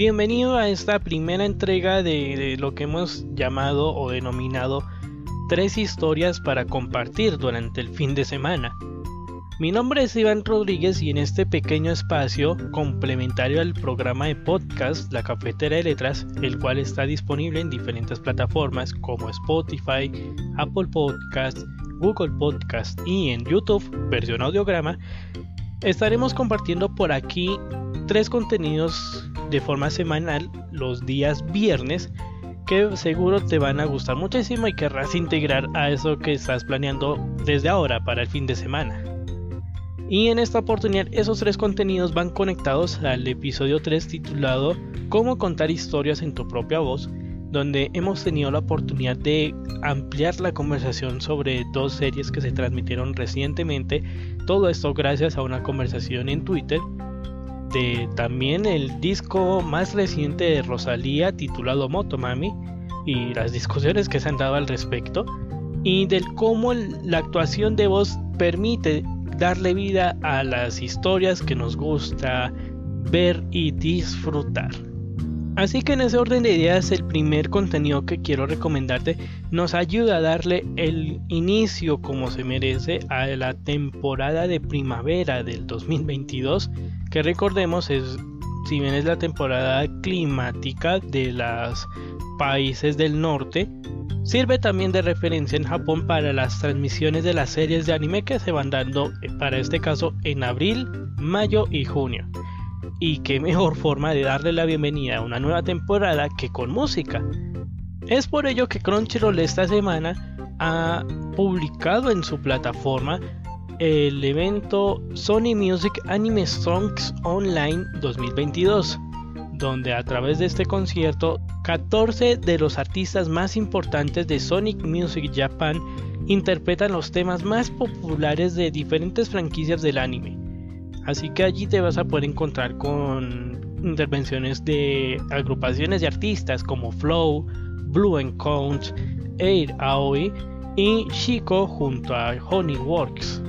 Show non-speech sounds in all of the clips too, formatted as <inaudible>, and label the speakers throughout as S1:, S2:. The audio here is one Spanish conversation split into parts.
S1: Bienvenido a esta primera entrega de, lo que hemos llamado o denominado tres historias para compartir durante el fin de semana. Mi nombre es Iván Rodríguez y en este pequeño espacio complementario al programa de podcast La Cafetera de Letras, el cual está disponible en diferentes plataformas como Spotify, Apple Podcast, Google Podcast y en YouTube, versión audiograma, estaremos compartiendo por aquí tres contenidos de forma semanal los días viernes que seguro te van a gustar muchísimo y querrás integrar a eso que estás planeando desde ahora para el fin de semana. Y en esta oportunidad esos tres contenidos van conectados al episodio 3 titulado Cómo contar historias en tu propia voz, donde hemos tenido la oportunidad de ampliar la conversación sobre dos series que se transmitieron recientemente, todo esto gracias a una conversación en Twitter de también el disco más reciente de Rosalía titulado Motomami y las discusiones que se han dado al respecto y del cómo la actuación de voz permite darle vida a las historias que nos gusta ver y disfrutar. Así que en ese orden de ideas el primer contenido que quiero recomendarte nos ayuda a darle el inicio como se merece a la temporada de primavera del 2022 que recordemos es si bien es la temporada climática de los países del norte Sirve también de referencia en Japón para las transmisiones de las series de anime que se van dando eh, para este caso en abril, mayo y junio. Y qué mejor forma de darle la bienvenida a una nueva temporada que con música. Es por ello que Crunchyroll esta semana ha publicado en su plataforma el evento Sony Music Anime Songs Online 2022 donde a través de este concierto 14 de los artistas más importantes de Sonic Music Japan interpretan los temas más populares de diferentes franquicias del anime. Así que allí te vas a poder encontrar con intervenciones de agrupaciones de artistas como Flow, Blue Count, Air Aoi y Chico junto a Honeyworks.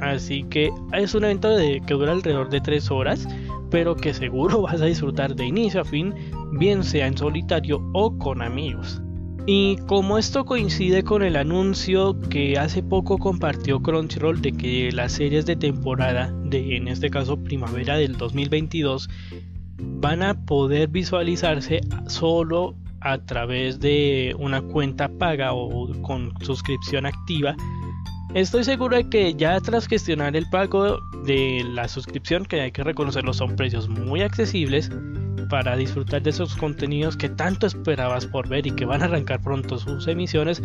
S1: Así que es un evento que dura alrededor de 3 horas pero que seguro <laughs> vas a disfrutar de inicio a fin, bien sea en solitario o con amigos. Y como esto coincide con el anuncio que hace poco compartió Crunchyroll de que las series de temporada de en este caso primavera del 2022 van a poder visualizarse solo a través de una cuenta paga o con suscripción activa. Estoy seguro de que ya tras gestionar el pago de la suscripción, que hay que reconocerlo son precios muy accesibles, para disfrutar de esos contenidos que tanto esperabas por ver y que van a arrancar pronto sus emisiones,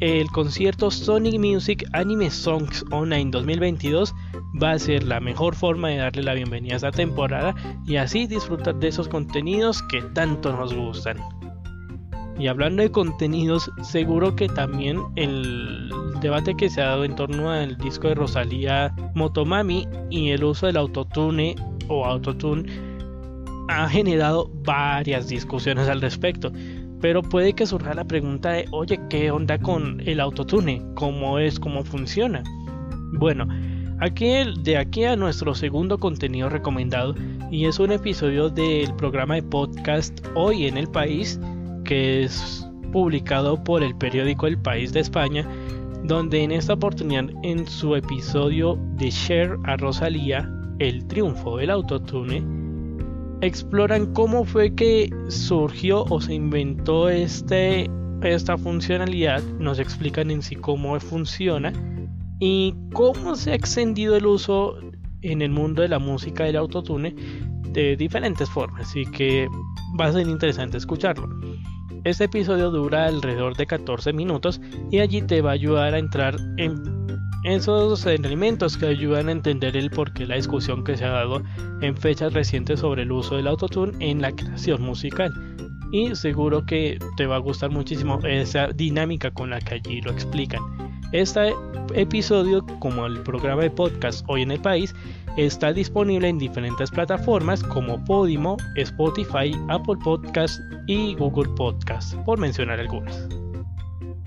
S1: el concierto Sonic Music Anime Songs Online 2022 va a ser la mejor forma de darle la bienvenida a esta temporada y así disfrutar de esos contenidos que tanto nos gustan. Y hablando de contenidos, seguro que también el debate que se ha dado en torno al disco de Rosalía Motomami y el uso del autotune o autotune ha generado varias discusiones al respecto. Pero puede que surja la pregunta de, oye, ¿qué onda con el autotune? ¿Cómo es? ¿Cómo funciona? Bueno, aquí de aquí a nuestro segundo contenido recomendado y es un episodio del programa de podcast Hoy en el País que es publicado por el periódico El País de España, donde en esta oportunidad en su episodio de Share a Rosalía, el triunfo del autotune, exploran cómo fue que surgió o se inventó este, esta funcionalidad, nos explican en sí cómo funciona y cómo se ha extendido el uso en el mundo de la música del autotune de diferentes formas, así que va a ser interesante escucharlo. Este episodio dura alrededor de 14 minutos y allí te va a ayudar a entrar en esos elementos que ayudan a entender el porqué la discusión que se ha dado en fechas recientes sobre el uso del autotune en la creación musical. Y seguro que te va a gustar muchísimo esa dinámica con la que allí lo explican. Este episodio, como el programa de podcast hoy en el país, Está disponible en diferentes plataformas como Podimo, Spotify, Apple Podcast y Google Podcast, por mencionar algunas.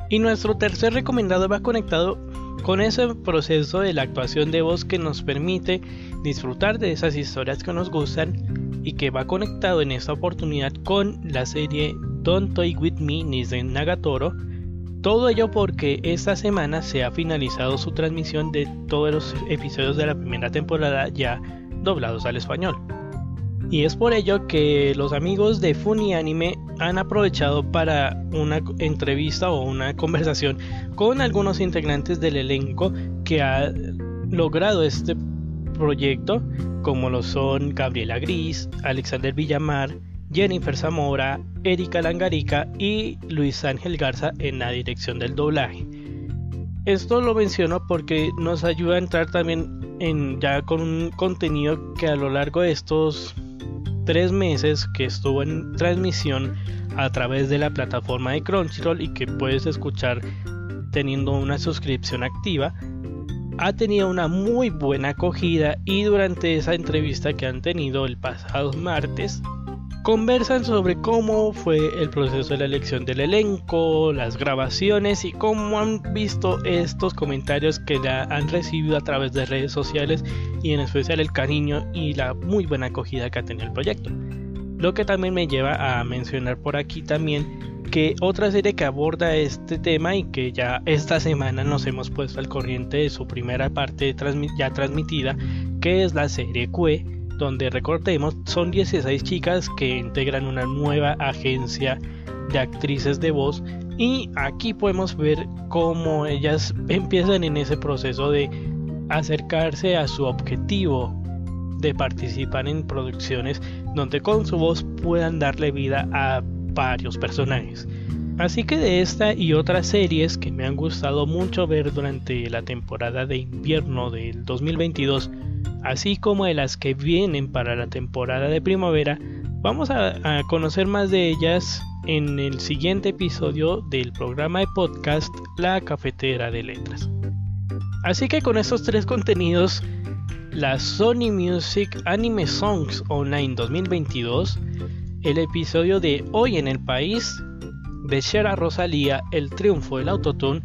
S1: Y nuestro tercer recomendado va conectado con ese proceso de la actuación de voz que nos permite disfrutar de esas historias que nos gustan y que va conectado en esta oportunidad con la serie Don't Toy With Me Nisen Nagatoro. Todo ello porque esta semana se ha finalizado su transmisión de todos los episodios de la primera temporada ya doblados al español. Y es por ello que los amigos de Funny Anime han aprovechado para una entrevista o una conversación con algunos integrantes del elenco que ha logrado este proyecto, como lo son Gabriela Gris, Alexander Villamar, Jennifer Zamora, Erika Langarica y Luis Ángel Garza en la dirección del doblaje. Esto lo menciono porque nos ayuda a entrar también en ya con un contenido que a lo largo de estos tres meses que estuvo en transmisión a través de la plataforma de Crunchyroll y que puedes escuchar teniendo una suscripción activa, ha tenido una muy buena acogida y durante esa entrevista que han tenido el pasado martes, conversan sobre cómo fue el proceso de la elección del elenco, las grabaciones y cómo han visto estos comentarios que ya han recibido a través de redes sociales y en especial el cariño y la muy buena acogida que ha tenido el proyecto. Lo que también me lleva a mencionar por aquí también que otra serie que aborda este tema y que ya esta semana nos hemos puesto al corriente de su primera parte ya transmitida, que es la serie QE donde recordemos son 16 chicas que integran una nueva agencia de actrices de voz y aquí podemos ver cómo ellas empiezan en ese proceso de acercarse a su objetivo de participar en producciones donde con su voz puedan darle vida a varios personajes. Así que de esta y otras series que me han gustado mucho ver durante la temporada de invierno del 2022 así como de las que vienen para la temporada de primavera, vamos a, conocer más de ellas en el siguiente episodio del programa de podcast La Cafetera de Letras. Así que con estos tres contenidos, la Sony Music Anime Songs Online 2022, el episodio de Hoy en el País, de Shera Rosalía, El Triunfo del Autotune,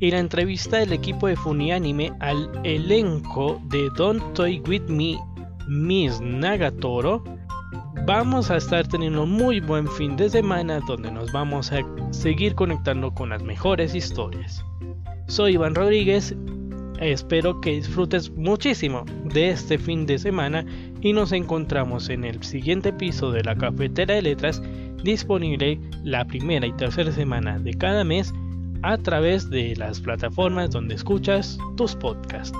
S1: y la entrevista del equipo de Funianime al elenco de Don't Toy With Me, Miss Nagatoro, vamos a estar teniendo un muy buen fin de semana donde nos vamos a seguir conectando con las mejores historias. Soy Iván Rodríguez, espero que disfrutes muchísimo de este fin de semana y nos encontramos en el siguiente episodio de la Cafetera de Letras disponible la primera y tercera semana de cada mes a través de las plataformas donde escuchas tus podcasts.